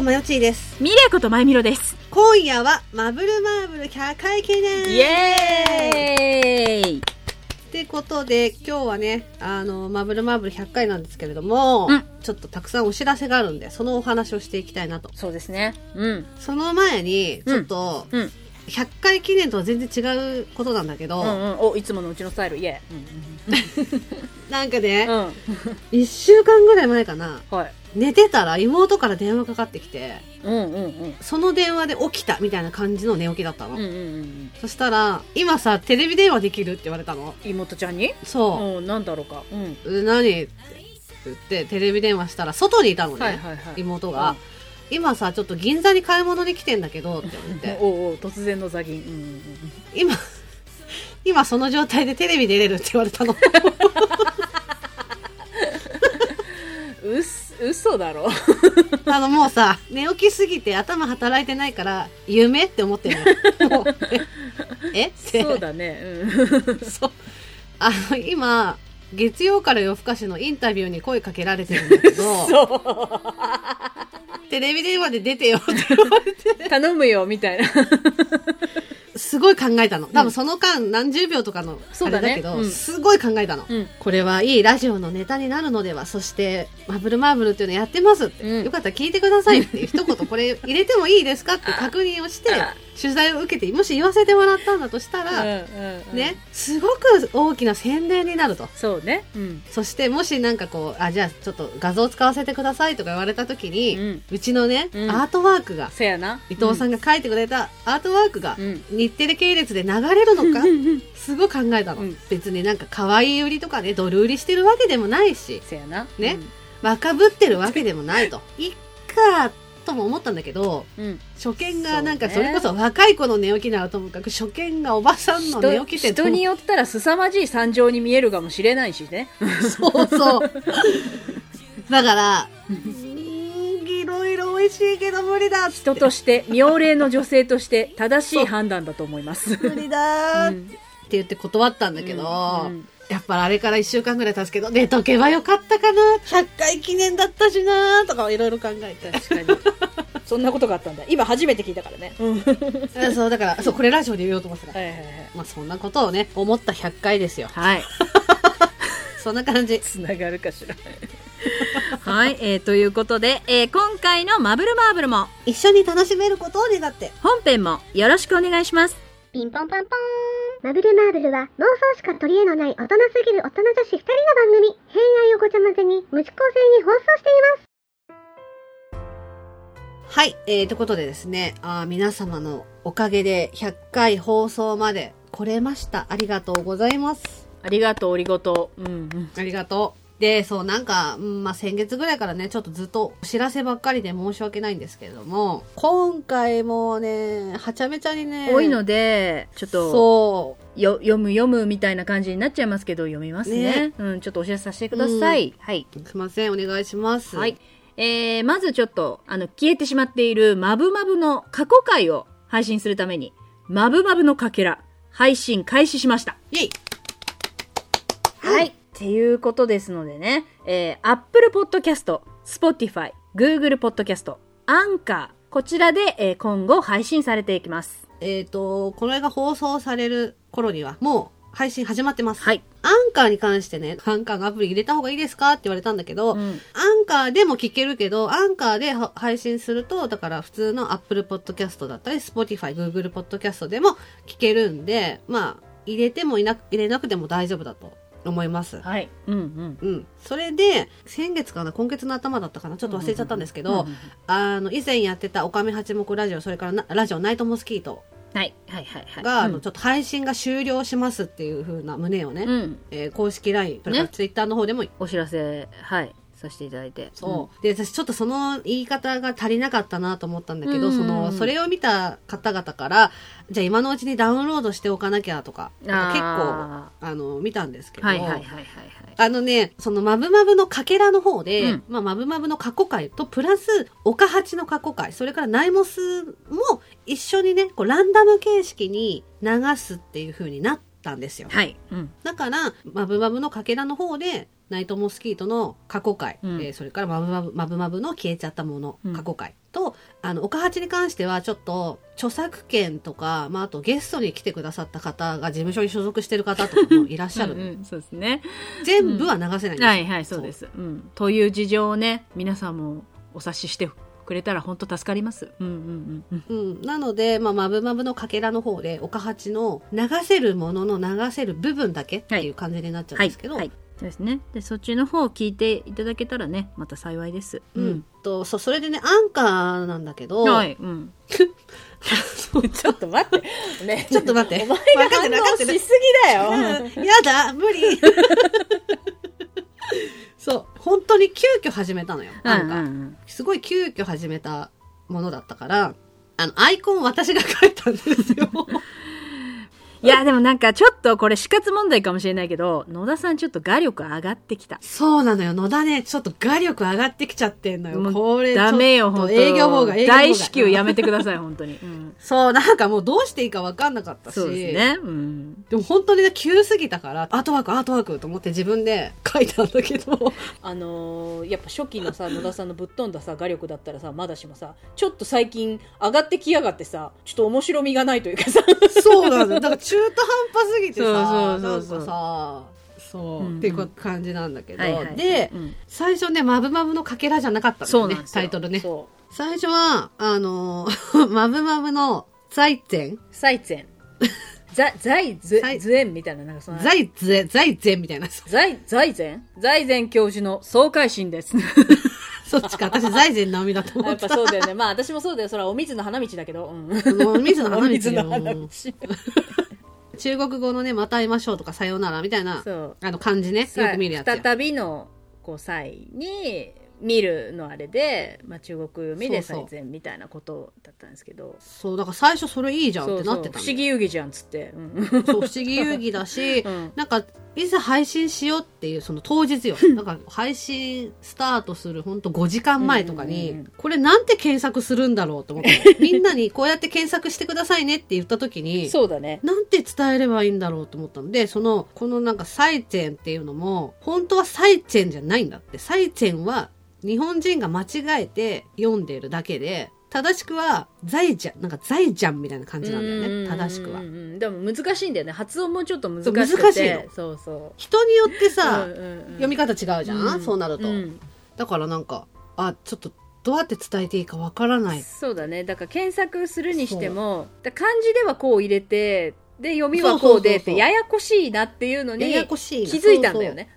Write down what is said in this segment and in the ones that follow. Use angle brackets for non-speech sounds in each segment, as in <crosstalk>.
ことまよちーです。ミレイことまゆみろです。今夜はマブルマーブル100回記念イエーイってことで、今日はね、あの、マブルマーブル100回なんですけれども、うんちょっとたくさんお知らせがあるんで、そのお話をしていきたいなと。そうですね。うん。その前に、ちょっと、うん。100回記念とは全然違うことなんだけど、うんうん。お、いつものうちのスタイル、イエ <laughs> なんかねー、うん。うん。1週間ぐらい前かな、はい。寝てたら妹から電話かかってきて、うんうんうん。その電話で起きたみたいな感じの寝起きだったの。うんうんうん。そしたら、今さ、テレビ電話できるって言われたの。妹ちゃんに？そう。うん、なんだろうか。うん。え何？って言ってテレビ電話したら外にいたのね、はいはいはい。妹が、今さちょっと銀座に買い物に来てんだけどって言われて <laughs> おうおう突然のザギン。うんうんうん。今今その状態でテレビ出れるって言われたの <laughs> 嘘だろ。<laughs> あのもうさ寝起きすぎて頭働いてないから夢って思ってるの <laughs> ええ？ってそうだね。うん。そうあの今月曜から夜更かしのインタビューに声かけられてるんだけど。<laughs> テレビ電話で出てよって言われて頼むよ、みたいな。すごい考えたの。多分その間何十秒とかのあれだけど、うんすごい考えたの。うん。これはいいラジオのネタになるのでは、そして、マブルマーブルっていうのやってますって、うんよかったら聞いてくださいって一言これ入れてもいいですかって確認をしてあ、取材を受けて、もし言わせてもらったんだとしたうんら。ね、すごく大きな宣伝になると。そうね。うん。そして、もしなんかこう、あ、じゃあちょっと画像使わせてくださいとか言われた時に、ううんちのね、うんアートワークが、せやな。伊藤さんが書いてくれたアートワークが、うん。日テレ系列で流れるのか？うん。すごい考えたの、うん別になんか可愛い売りとかねドル売りしてるわけでもないしせやな。ね若ぶってるわけでもないと <laughs> いっかとも思ったんだけどうん。うん。初見がなんかそれこそ若い子の寝起きならともかく初見がおばさんの寝人起きって人によったら凄まじい惨状に見えるかもしれないしね。そうそうだからいろいろ美味しいけど無理だって人として、妙齢の女性として正しい判断だと思います。無理だーって言って断ったんだけど、うんうんやっぱあれから1週間ぐらい経つけど、寝とけばよかったかな ?100 回記念だったしなとかいろいろ考えて。確かに。そんなことがあったんだ。今初めて聞いたからね。はいあそう、だから、そう、これラジオで言おうと思ってた。はいはい。まあそんなことをね、思った100回ですよ。はい。<laughs> そんな感じ。つながるかしら。はい、えー、ということで、えー、今回のマブルマーブルも、一緒に楽しめることを願って。本編もよろしくお願いします。ピンポンパンポーン。マブルマーブルは妄想しか取り柄のない大人すぎる大人女子二人の番組。偏愛をごちゃ混ぜに無視構成に放送しています。はい、えー、ということでですね、あー皆様のおかげで100回放送まで来れました。ありがとうございます。ありがとう、おりごと。うんうん。ありがとう。で、そう、なんか、うんまあ、先月ぐらいからね、ちょっとずっとお知らせばっかりで申し訳ないんですけれども、今回もね、はちゃめちゃにね、多いので、ちょっと、そよ読む読むみたいな感じになっちゃいますけど、読みますね。ねうん、ちょっとお知らせさせてください。はい。う、すいません、お願いします。はい。。えー、まずちょっと、あの、消えてしまっているマブマブの過去回を配信するために、マブマブのかけら、配信開始しました。イェイはい。っていうことですのでね、えー、Apple Podcast、Spotify、Google Podcast、Anchor、こちらで、えー今後配信されていきます。えっ、と、これが放送される頃には、もう配信始まってます。はい。アンカーに関してね、アンカーのアプリ入れた方がいいですかって言われたんだけど、うんアンカーでも聞けるけど、アンカーでは配信すると、だから普通の Apple Podcast だったり、Spotify、Google Podcast でも聞けるんで、まあ、入れてもいなく、入れなくても大丈夫だと思います。はい。うんうん。うん。それで、先月かな、今月の頭だったかな、ちょっと忘れちゃったんですけど、あの、以前やってたオカメ八目ラジオ、それからなラジオナイトモスキートはい。はいはいはい。が、あの、うんちょっと配信が終了しますっていう風な旨をね、うん。えー公式 LINE、それからね Twitter の方でもお知らせ、はい。させていただいて。そう。で、私ちょっとその言い方が足りなかったなと思ったんだけど、うんその、それを見た方々から、じゃあ今のうちにダウンロードしておかなきゃとか、結あ構、あの、見たんですけど、はいはいはいはいはい。あのね、そのマブマブのかけらの方で、うんまあ、マブマブの過去回と、プラス、オカハチの過去回、それからナイモスも一緒にね、こう、ランダム形式に流すっていう風になったんですよ。はい。うん。だから、マブマブのかけらの方で、ナイトモスキートの過去回、うんえーそれからマブマブマブマブの消えちゃったものうん過去回、とあの岡八に関してはちょっと著作権とか、まあ、あとゲストに来てくださった方が事務所に所属してる方とかもいらっしゃる、うんうんそうですね。全部は流せないんですよ、はいはい、そうです。うん。という事情をね、皆さんもお察ししてくれたら本当助かります。うんうんうんうん。うん、なので、まあ、マブマブのかけらの方で、岡八の流せるものの流せる部分だけっていう感じになっちゃうんですけど、はい。そうですね。で、そっちの方を聞いていただけたらね、また幸いです。うん。と、そ、それでね、アンカーなんだけど、はい。うん。<laughs> ちょっと待って。ね。ちょっと待ってお前が反応しすぎだよ。うんやだ無理 <laughs> そう、本当に急遽始めたのよ、アンカー。うんうんすごい急遽始めたものだったから、あの、アイコン私が書いたんですよ。<laughs> いや、でもなんかちょっとこれ死活問題かもしれないけど、野田さんちょっと画力上がってきた。そうなのよ。野田ね、ちょっと画力上がってきちゃってんのよ。これダメよ、本当営業妨害、営業。大至急やめてください、本当に。うんそう、なんかもうどうしていいか分かんなかったし。そうですね。うん。でも本当にね、急すぎたから、アートワーク、アートワークと思って自分で書いたんだけど、<laughs> あのーやっぱ初期のさ野田さんのぶっ飛んださ画力だったらさまだしもさちょっと最近上がってきやがってさちょっと面白みがないというかさそうなのよ。だから中途半端すぎてさ、そうそうそうそう。なんかさ、そう、うん。うんっていう感じなんだけど、はいはい。で、うん。最初ね、マブマブのかけらじゃなかったんねタイトルね。そ最初は、あのー <laughs> マブマブの財前？う財前。<laughs> 財財図財図縁みたいななんかその。財前、財前みたいな。そ財財前？財前教授の総会心です。<laughs> そっちか、私財前直美だと思やった。っぱそうだよね。まあ私もそうだよ。それはお水の花道だけど、うん、もう水野お花道水の花道。よ。中国語のね、また会いましょうとか、さようならみたいな、そう。あの漢字ね、よく見るやつよ。再びのこう際に見るのあれで、まあ、中国読みでそうそう。最前みたいなことだったんですけど。そう、だから最初それいいじゃんってなってた不の思議遊戯じゃんっつって、うん。そう、不思議遊戯だし、<laughs> うん。なんか、いざ配信しようっていう、その当日よ。なんか、配信スタートするほんと5時間前とかに、うんうんうんこれなんて検索するんだろうと思って。<laughs> みんなにこうやって検索してくださいねって言った時に、そうだねなんて伝えればいいんだろうと思ったので、その、このなんか、サイチェンっていうのも、本当はサイチェンじゃないんだって。サイチェンは、日本人が間違えて読んでいるだけで、正しくは、ザイジャン、なんかザイジャンみたいな感じなんだよね。正しくは。でも難しいんだよね。発音もちょっと難しいの。そうそう。人によってさ、うんうんうん。読み方違うじゃん、うん。そうなると、うん。だからなんか、あ、ちょっと、どうやって伝えていいかわからない。そうだね。だから検索するにしてもだ漢字ではこう入れてで読みはこうでってややこしいなっていうのにややこしいな。気づいたんだよね。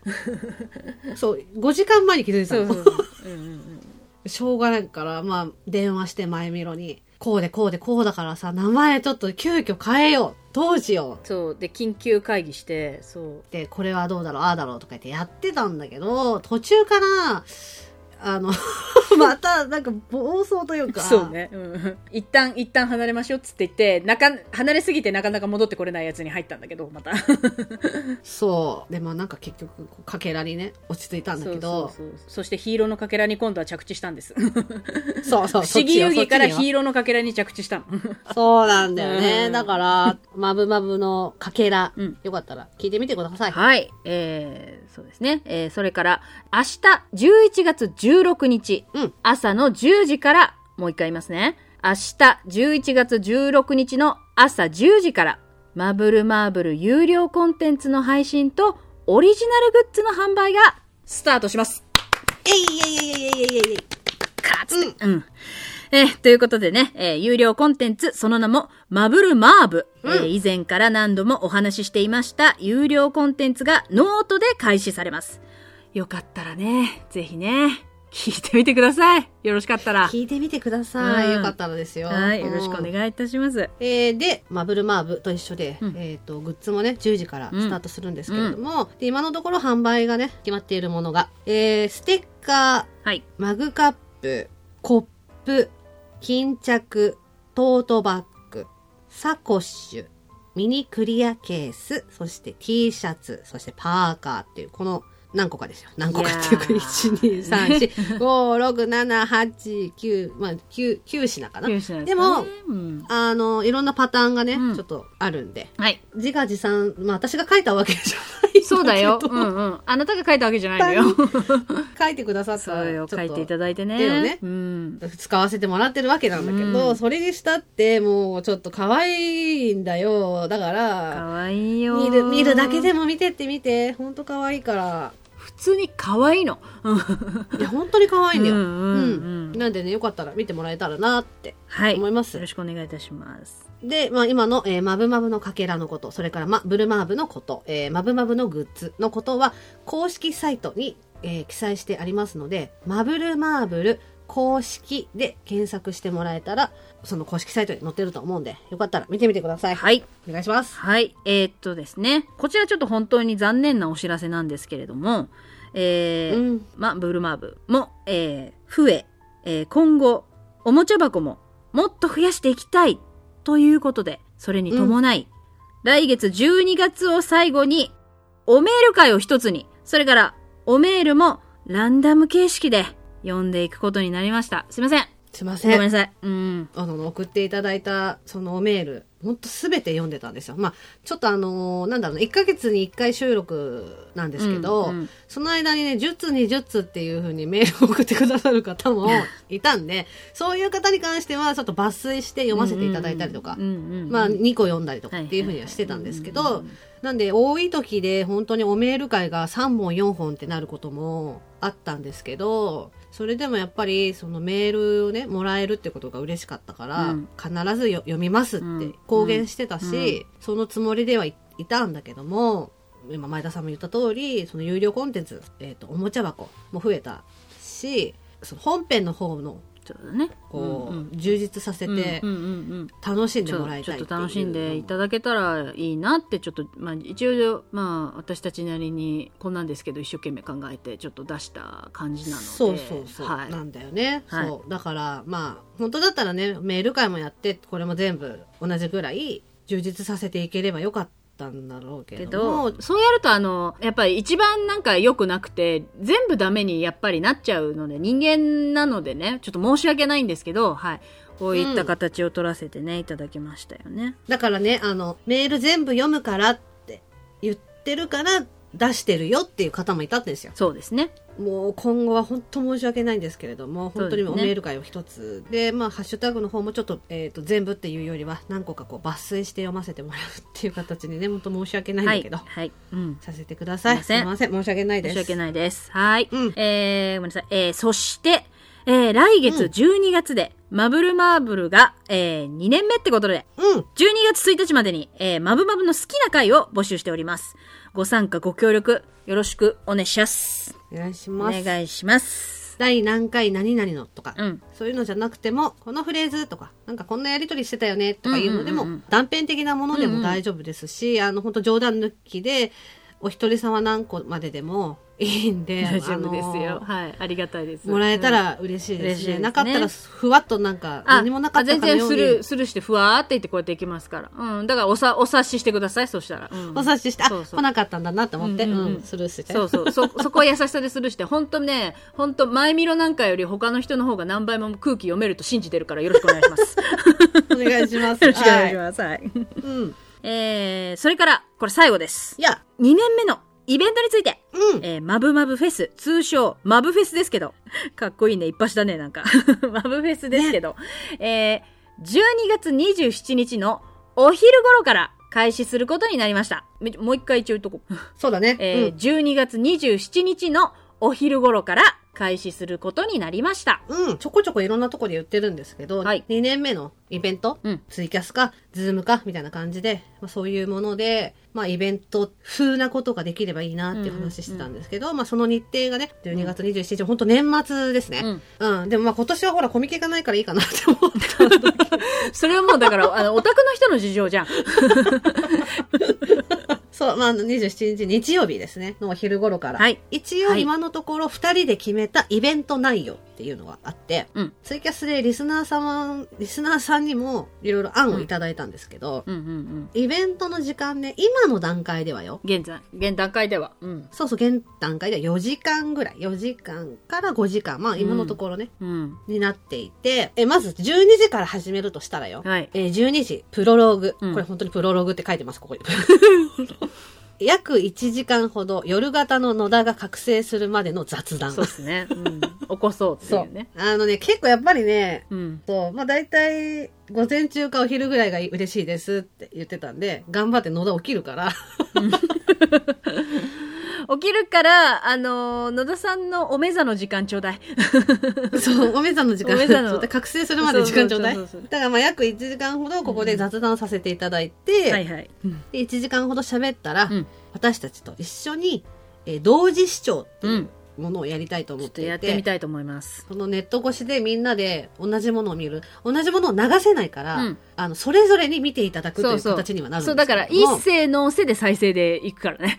そう、5時間前に気づいたの。そうそうそう。うんうんうんしょうがないから、まあ、電話して前見ろに、こうでこうでこうだからさ、名前ちょっと急遽変えよう。どうしよう。そうで緊急会議してそうで、これはどうだろう、ああだろうとか言ってやってたんだけど、途中から、あの、<laughs> また、なんか暴走というか、そうね、うん、一旦一旦離れましょうっつって言ってなか離れすぎてなかなか戻ってこれないやつに入ったんだけどまた。<laughs> そう。でもなんか結局、かけらにね、落ち着いたんだけど、そうそうそう。そしてヒーローのかけらに今度は着地したんです。<laughs> そうそう、不思議遊戯からヒーローのかけらに着地したの。そうなんだよね。うん。だから、まぶまぶのかけら、うん。よかったら聞いてみてください。はい。えー、そうですね。えー、それから、明日、11月16日、うん朝の10時から、もう一回言いますね。明日、11月16日の朝10時から、マブルマーブル有料コンテンツの配信と、オリジナルグッズの販売が、スタートしますえいえいえいえいえいえいえい。カツって、うん。えーということでね、えー有料コンテンツ、その名も、マブルマーブ。えー以前から何度もお話ししていました、有料コンテンツがノートで開始されます。よかったらね、ぜひね、聞いてみてください。よろしかったら。聞いてみてください。うんよかったらですよ。はい、よろしくおい。願いいたします。えーで、マブルマーブと一緒で、うんえっ、と、グッズもね、10時からスタートするんですけれども、で今のところ販売がね、決まっているものが、えー、ステッカー、はい。マグカップ、コップ、巾着、トートバッグ、サコッシュ、ミニクリアケース、そして T シャツ、そしてパーカーっていう、この何個かですよ。何個かっていうか、いや1、2、3、4、5、6、7、8、9、まあ、9、9品かな。九州なんですもうん、あの、いろんなパターンがね、うんちょっとあるんで。はい。自画自賛、まあ私が書いたわけじゃないそうだよ。うんうん。あなたが書いたわけじゃないのよ。<laughs> 書いてくださったそうよ、書いていただいてね。ねうん。使わせてもらってるわけなんだけど、うんそれにしたってもうちょっと可愛いんだよ。だか、からわいいよ。見る、見るだけでも見てって見て、ほんと可愛いから。普通に可愛いの。う <laughs> んいや、本当に可愛いんだよ。うんうんうんなんでね、よかったら見てもらえたらなってはい。思いますよろしくお願いいたします。で、まあ、今の、えーマブマブのかけらのこと、それから、ま、ブルマーブのこと、えーマブマブのグッズのことは、公式サイトに、えー記載してありますので、マブルマーブル公式で検索してもらえたら、その公式サイトに載ってると思うんで、よかったら見てみてください。はい。お願いします。はい。えーっとですね。こちらちょっと本当に残念なお知らせなんですけれども、えーうん。まあ、ブルマーブも、えー増え、えー今後、おもちゃ箱ももっと増やしていきたいということで、それに伴い、来月12月を最後に、おメール会を一つに、それから、おメールもランダム形式で読んでいくことになりました。すいません。すいません。ごめんなさい。うん。あの、送っていただいた、そのメール、ほんとすべて読んでたんですよ。まあ、ちょっとあのーなんだろうな、1ヶ月に1回収録なんですけど、うんうん。その間にね、10つ20つっていう風にメールを送ってくださる方も <laughs> いたんで、そういう方に関しては、ちょっと抜粋して読ませていただいたりとか、うんうんうんまあ、2個読んだりとかっていう風にはしてたんですけど、なんで、多い時で本当におメール会が3本4本ってなることもあったんですけど、それでもやっぱりそのメールをね、もらえるってことが嬉しかったから、うん。必ずよ読みますって公言してたし、そのつもりではい、いたんだけども、今前田さんも言った通り、その有料コンテンツ、えっ、と、おもちゃ箱も増えたし、その本編の方の、そうだね。こう、うんうん。充実させて楽しんでもらいたいちょっと楽しんでいただけたらいいなってちょっと、まあ、一応、まあ、私たちなりにこんなんですけど一生懸命考えてちょっと出した感じなので。そうそうそう、はい、なんだよね、はい。そう。だからまあ本当だったらねメール会もやってこれも全部同じぐらい充実させていければよかったんだろうけけど。もどそうやるとあのやっぱり一番なんか良くなくて全部ダメにやっぱりなっちゃうので人間なのでねちょっと申し訳ないんですけどはい。こういった形を取らせてね、いただきましたよね。だからねあのメール全部読むからって言ってるから出してるよっていう方もいたんですよ。そうですねもう今後は本当申し訳ないんですけれども本当におメール会を一つでまあハッシュタグの方もちょっと,、えー、と全部っていうよりは何個かこう抜粋して読ませてもらうっていう形にね本当申し訳ないんはいだけど、はい、うん。させてください。すいません。申し訳ないです。申し訳ないです。はい。うん。えー、ごめんなさい。えー、そして、えー、来月12月で、マブルマーブルが、えー、2年目ってことで、うん12月1日までに、えー、マブマブの好きな回を募集しております。ご参加、ご協力、よろしくお願いします。お願いしおます願いします。第何回何々のとか、うん。そういうのじゃなくてもこのフレーズとかなんかこんなやりとりしてたよねとかいうのでも、うんうんうんうん断片的なものでも大丈夫ですし、あの本当冗談抜きでお一人様何個まででもいいんで大丈夫ですあよ。のはい。ありがたいです。もらえたら嬉しいですね,、なかったらふわっとなんかあ何もなかったあ全然スかのようにルースルーしてふわーって言ってこうやっていきますから。うん。だからおさ、お察ししてください、そしたら。うんお察ししてあそう来なかったんだなって思って、うんスルーしてそうそう。そ、<laughs> そこは優しさでスルーして、本当ね、本当前見ろなんかより他の人の方が何倍も空気読めると信じてるからよろしくお願いします。<laughs> お願いします <laughs> よろしくお願いしはます。はい。いうんえー、それから、これ最後です。いや2年目のイベントについて。うんえー、マブマブフェス、通称、マブフェスですけど、<laughs> かっこいいね、一発だね、なんか。<laughs> マブフェスですけど、えー、12月27日のお昼頃から開始することになりました。めもう一回一応言っとこう。そうだね、<laughs> えー12月27日のお昼頃から開始することになりました。うん、うん、ちょこちょこいろんなところで言ってるんですけど、はい2年目のイベント、うんツイキャスか、 Zoom か、みたいな感じで、まあ、そういうもので、まあ、イベント風なことができればいいなっていう話してたんですけど、まあ、その日程がね、12月27日、本当年末ですね。うん。でもまあ、今年はほら、コミケがないからいいかなって思った。<laughs> それはもうだから、あの、オタクの人の事情じゃん。<laughs> そう、まあ、27日日曜日ですね、のお昼頃から。はい一応今のところ2人で決めたイベント内容っていうのがあって、うんツイキャスでリスナー様、リスナーさんにもいろいろ案をいただいたんですけど。イベントの時間ね、今の段階ではよ。現在、現段階では。うん。そうそう、現段階では4時間ぐらい。4時間から5時間。まあ今のところね、うん。になっていて、え、まず12時から始めるとしたらよ。はい。えー12時、プロローグ。うんこれ本当にプロローグって書いてます、ここに。<laughs> 約1時間ほど夜型の野田が覚醒するまでの雑談。そうですね。うん。起こそうっていうね。あのね、結構やっぱりね、うん。そう、まあ大体、午前中かお昼ぐらいが嬉しいですって言ってたんで、頑張って野田起きるから、<laughs> 起きるから、あのー野田さんのお目覚の時間ちょうだい。<laughs> そう、お目覚の時間、お目覚の覚醒するまで時間ちょうだい。そうそうそうそうだからまあ約1時間ほどここで雑談させていただいて、はいはい。うん。で1時間ほど喋ったら、うん私たちと一緒に、えー同時視聴ってう。いうんものをやりたいと思っていて、やってみたいと思います。そのネット越しでみんなで同じものを見る。同じものを流せないから、うんあの、それぞれに見ていただくというそうそう。形にはなるんそう、ですけどだから、一せーのせで再生でいくからね。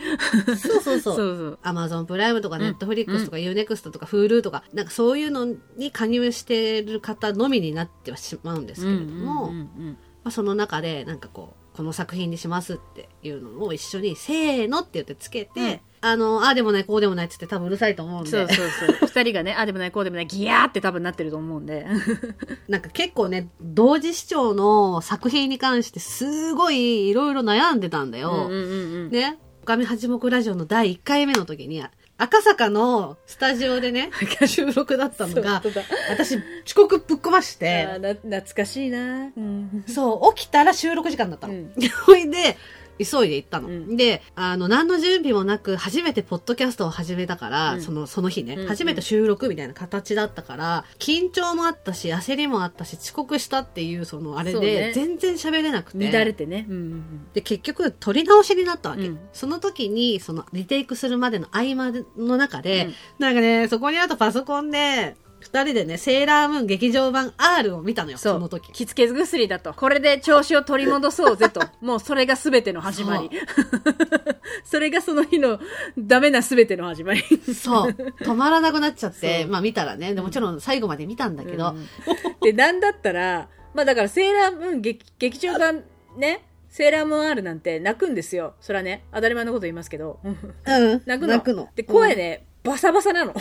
そうそうそう。<laughs> そうそう。 Amazon Prime とかうん Netflix とか U-NEXT とか Hulu とか、なんかそういうのに加入してる方のみになってはしまうんですけれども、うんうんうんまあ、その中でなんかこうこの作品にしますっていうのを一緒にせーのって言ってつけて、うんあのああでもないこうでもないっつって多分うるさいと思うんでそうそうそう。<laughs> 二人がね、あ、でもない、こうでもない、ギヤーって多分なってると思うんで。<laughs> なんか結構ね同時視聴の作品に関してすごいいろいろ悩んでたんだよ。うんうんうんうん。ね「神八目ラジオ」の第1回目の時に赤坂のスタジオでね収録だったのが私遅刻ぶっ込ましあて懐かしいな。うん。そう起きたら収録時間だったの。うん <laughs> ほいで急いで行ったの。うんで、あの、何の準備もなく、初めてポッドキャストを始めたから、うんその、その日ね、うん初めて収録みたいな形だったから、緊張もあったし、焦りもあったし、遅刻したっていう、その、あれで、ね全然喋れなくて。乱れてね。うんうんで、結局、撮り直しになったわけ。うんその時に、その、リテイクするまでの合間の中で、うんなんかね、そこにあとパソコンで、二人でね、セーラームーン劇場版 R を見たのよ、その時。着付け薬だと。これで調子を取り戻そうぜと。<laughs> もうそれが全ての始まり。そ <laughs> れがその日のダメな全ての始まり。そう。止まらなくなっちゃって、まあ見たらね、でもちろん最後まで見たんだけど、うんで、なんだったら、まあだからセーラームーン劇劇場版ね、セーラームーン R なんて泣くんですよ。それはね、当たり前のこと言いますけど。うん。<laughs> 泣くの。泣くの。で、声うんね、バサバサなの。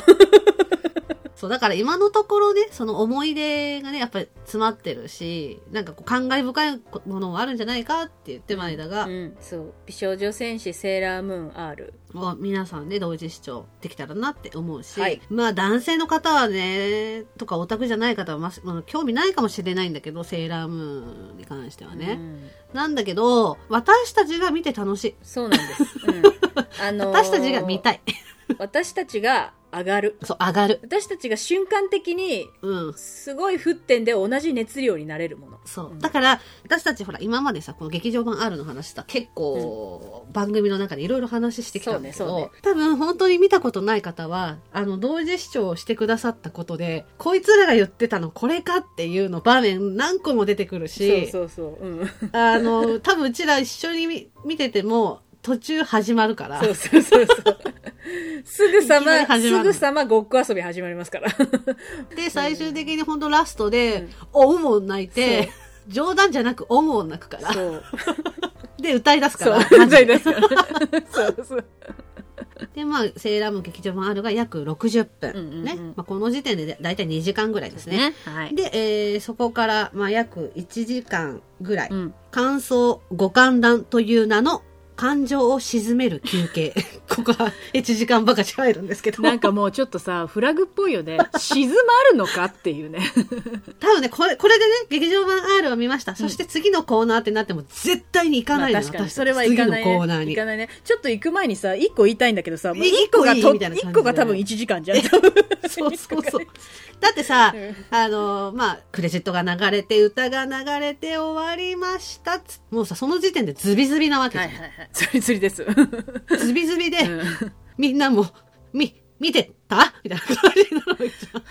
そう、だから今のところね、その思い出がね、やっぱり詰まってるし、なんかこう感慨深いものもあるんじゃないかって言ってまいだが、うん、そう。美少女戦士セーラームーン R。もう皆さんね、同時視聴できたらなって思うし、はいまあ男性の方はね、とかオタクじゃない方はまあ、まあ興味ないかもしれないんだけど、セーラームーンに関してはね。うんなんだけど、私たちが見て楽しい。そうなんです。うんあのー <laughs> 私たちが見たい。<laughs> 私たちが上がる。そう、上がる。私たちが瞬間的に、うん。すごい沸点で同じ熱量になれるもの。そうう。んだから、私たちほら、今までさ、この劇場版 R の話さ、結構、番組の中でいろいろ話してきたんだけど、そうね多分本当に見たことない方は、あの、同時視聴してくださったことで、こいつらが言ってたのこれかっていうの場面何個も出てくるし、そうそうそう。うん。あの、多分うちら一緒に見見てても、途中始まるから、そうそうそうそう。すぐさま、始まするぐさまごっこ遊び始まりますから。<laughs> で、最終的に本当ラストうでん、おうも泣いて、冗談じゃなくおうも泣くから。<laughs> で、歌い出すから。。歌い出すから。そうそう。で、まあ、セーラーム劇場版 R が約60分。ね。まあ、この時点でだいたい2時間ぐらいですね。ね。はい。で、えーそこから、まあ、約1時間ぐらい。うん。感想、ご歓談という名の感情を鎮める休憩。<laughs> ここは1時間ばかし入るんですけど。なんかもうちょっとさ、フラグっぽいよね。静まるのかっていうね。<laughs> 多分ね、これ、これでね、劇場版 R を見ました。そして次のコーナーってなっても絶対に行かまあないの、確かに。私それは行かない、ね。コーナーに行。かないね。ちょっと行く前にさ、一個言いたいんだけどさ、もうい一個がいいみたいな感じで一個が多分1時間じゃん。<laughs> そうそうそう。だってさ、うんあのまあ、クレジットが流れて、歌が流れて終わりましたもうさ、その時点でズビズビなわけじゃん。はいはいはい。<laughs> それ釣りです。ズビズビで、うんみんなも、み、見てた？みたいな感じになるわけじゃん。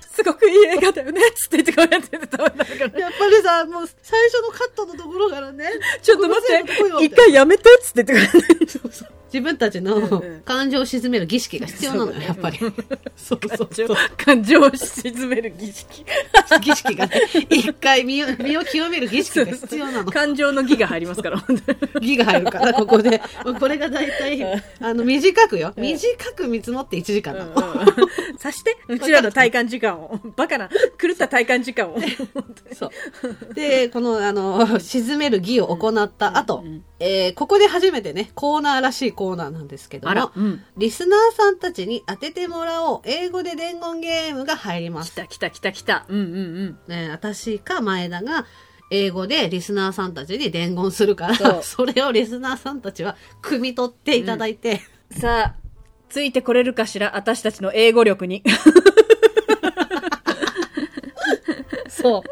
すごくいい映画だよねつって言ってこうやってたまんないから。やっぱりさ、もう最初のカットのところからね、ちょっと待って、一回やめてっつって言ってこうやって。そうそう自分たちの感情を鎮める儀式が必要なのよ、やっぱり。そうそうそう。感情を鎮める儀式。儀式がね、一回身を身を清める儀式が必要なの。感情の儀が入りますから。儀が入るから、ここで。これが大体、あの、短くよ。短く見積もって1時間なの。さして、うちらの体感時間を。バカな、狂った体感時間を。そう。で、この、あの、沈める儀を行った後、うんえーここで初めてね、コーナーらしいコーナーなんですけども、、うん。リスナーさんたちに当ててもらおう、英語で伝言ゲームが入ります。来た来た来た来た。うんうんね、私か前田が英語でリスナーさんたちに伝言するから、<laughs> それをリスナーさんたちは汲み取っていただいて、うん。さあ、ついてこれるかしら？私たちの英語力に。<laughs> そう。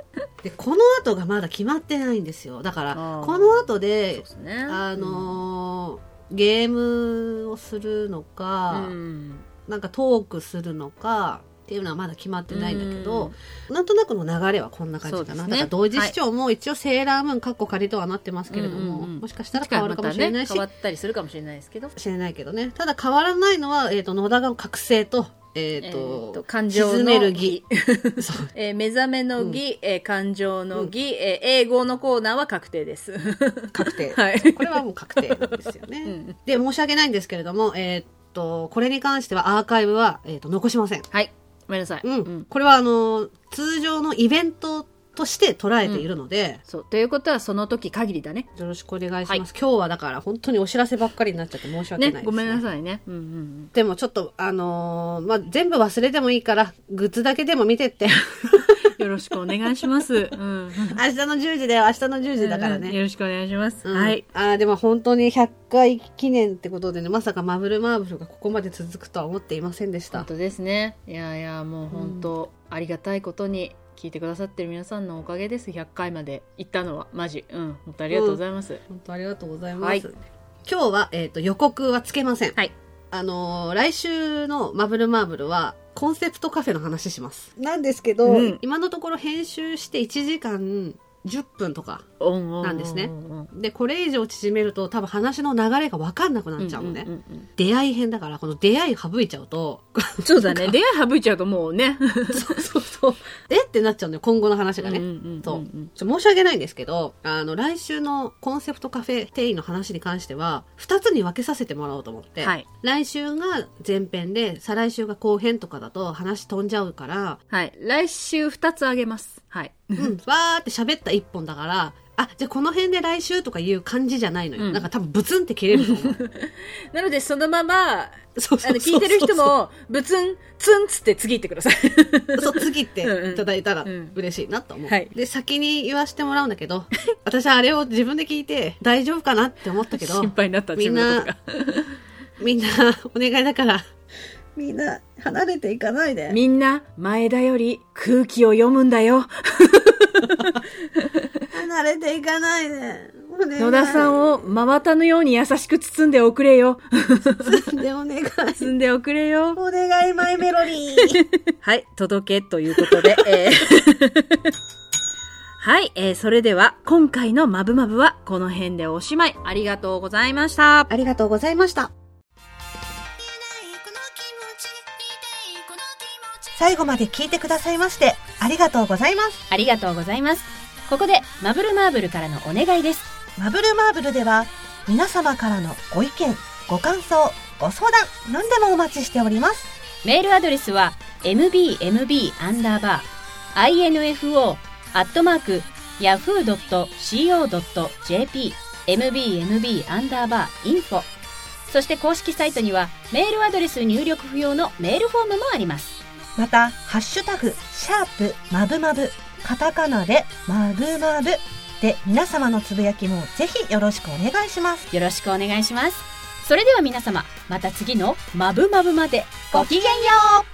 で、この後がまだ決まってないんですよ。だからこの後でで、すね。あのーゲームをするのか、うんなんかトークするのか、っていうのはまだ決まってないんだけど、なんとなくの流れはこんな感じかな。ねだから同時視聴も一応セーラームーンカッコ仮とはなってますけれども、うんうんうんもしかしたら変わるかもしれないし、変わったりするかもしれないですけど。しれないけどね。ただ変わらないのは、えっ、と、野田が覚醒と、えっ、えと、ーと感情沈のめる儀。<laughs> <laughs> えー目覚めの儀、えー感情の儀、えー英語のコーナーは確定です。<laughs> 確定。はいこれはもう確定なんですよね。うんで、申し訳ないんですけれども、えっ、と、これに関してはアーカイブは、えっ、と、残しません。はい。ごめんなさい。うん。これは、あの、通常のイベントとして捉えているので、そう。ということは、その時限りだね。よろしくお願いします。今日はだから本当にお知らせばっかりになっちゃって申し訳ないです、ね。ねごめんなさいね。うんうんうん。でもちょっと、あのーまあ、全部忘れてもいいから、グッズだけでも見てって。<laughs> よろしくお願いします。うん。明日の10時だよ、明日の10時だからうんよね。ろしくお願いします。うんはい。あーでも本当に100回記念ってことでね、まさかマブルマーブルがここまで続くとは思っていませんでした。本当ですね。いやいや、もう本当、ありがたいことに、聞いてくださってる皆さんのおかげです。100回まで行ったのは。マジ。うん。本当ありがとうございます。本当ありがとうございます。はい今日は、えっ、と、予告はつけません。はい。あのー来週のマブルマーブルは、コンセプトカフェの話します。なんですけど、うん今のところ編集して1時間10分とか。なんですねで、これ以上縮めると多分話の流れが分かんなくなっちゃうのね。出会い編だから、この出会い省いちゃうと、そうだね。出会い省いちゃうともうね。<laughs> そうそうそう。え？ってなっちゃうのよ、今後の話がね。そう。ちょ申し訳ないんですけど、あの、来週のコンセプトカフェ店員の話に関しては、二つに分けさせてもらおうと思って、はい来週が前編で、再来週が後編とかだと話飛んじゃうから、はい。来週2つあげます。はい。うん、<laughs> わーって喋った一本だから、あ、じゃあこの辺で来週とかいう感じじゃないのよ。うんなんか多分ブツンって切れると思う。<laughs> なので、そのまま、そうあの、聞いてる人も、ブツン、ツンつって次行ってください。そう、次っていただいたらうん嬉しいなと思う。はいで、先に言わせてもらうんだけど、<laughs> 私はあれを自分で聞いて大丈夫かなって思ったけど、心配になった、みんな。みんな、お願いだから、みんな、離れていかないで。みんな、前田より空気を読むんだよ。離れていかないで。野田さんを真綿のように優しく包んでおくれよ。でお願い。包んでおくれよ。お願い、マイメロディー。<laughs> はい、届けということで、えー <laughs> はい、えーそれでは今回のマブマブはこの辺でおしまい。ありがとうございました。ありがとうございました。最後まで聞いてくださいまして、ありがとうございます。ありがとうございます。ここで、マブルマーブルからのお願いです。マブルマーブルでは、皆様からのご意見、ご感想、ご相談、何でもお待ちしております。メールアドレスは、mbmb アンダーバー info アットマーク yahoo.co.jp mbmb アンダーバー info そして公式サイトにはメールアドレス入力不要のメールフォームもあります。また、ハッシュタグ、シャープ、まぶまぶ、カタカナで、まぶまぶで、皆様のつぶやきもぜひよろしくお願いします。よろしくお願いします。それでは皆様、また次のまぶまぶまでごきげんよう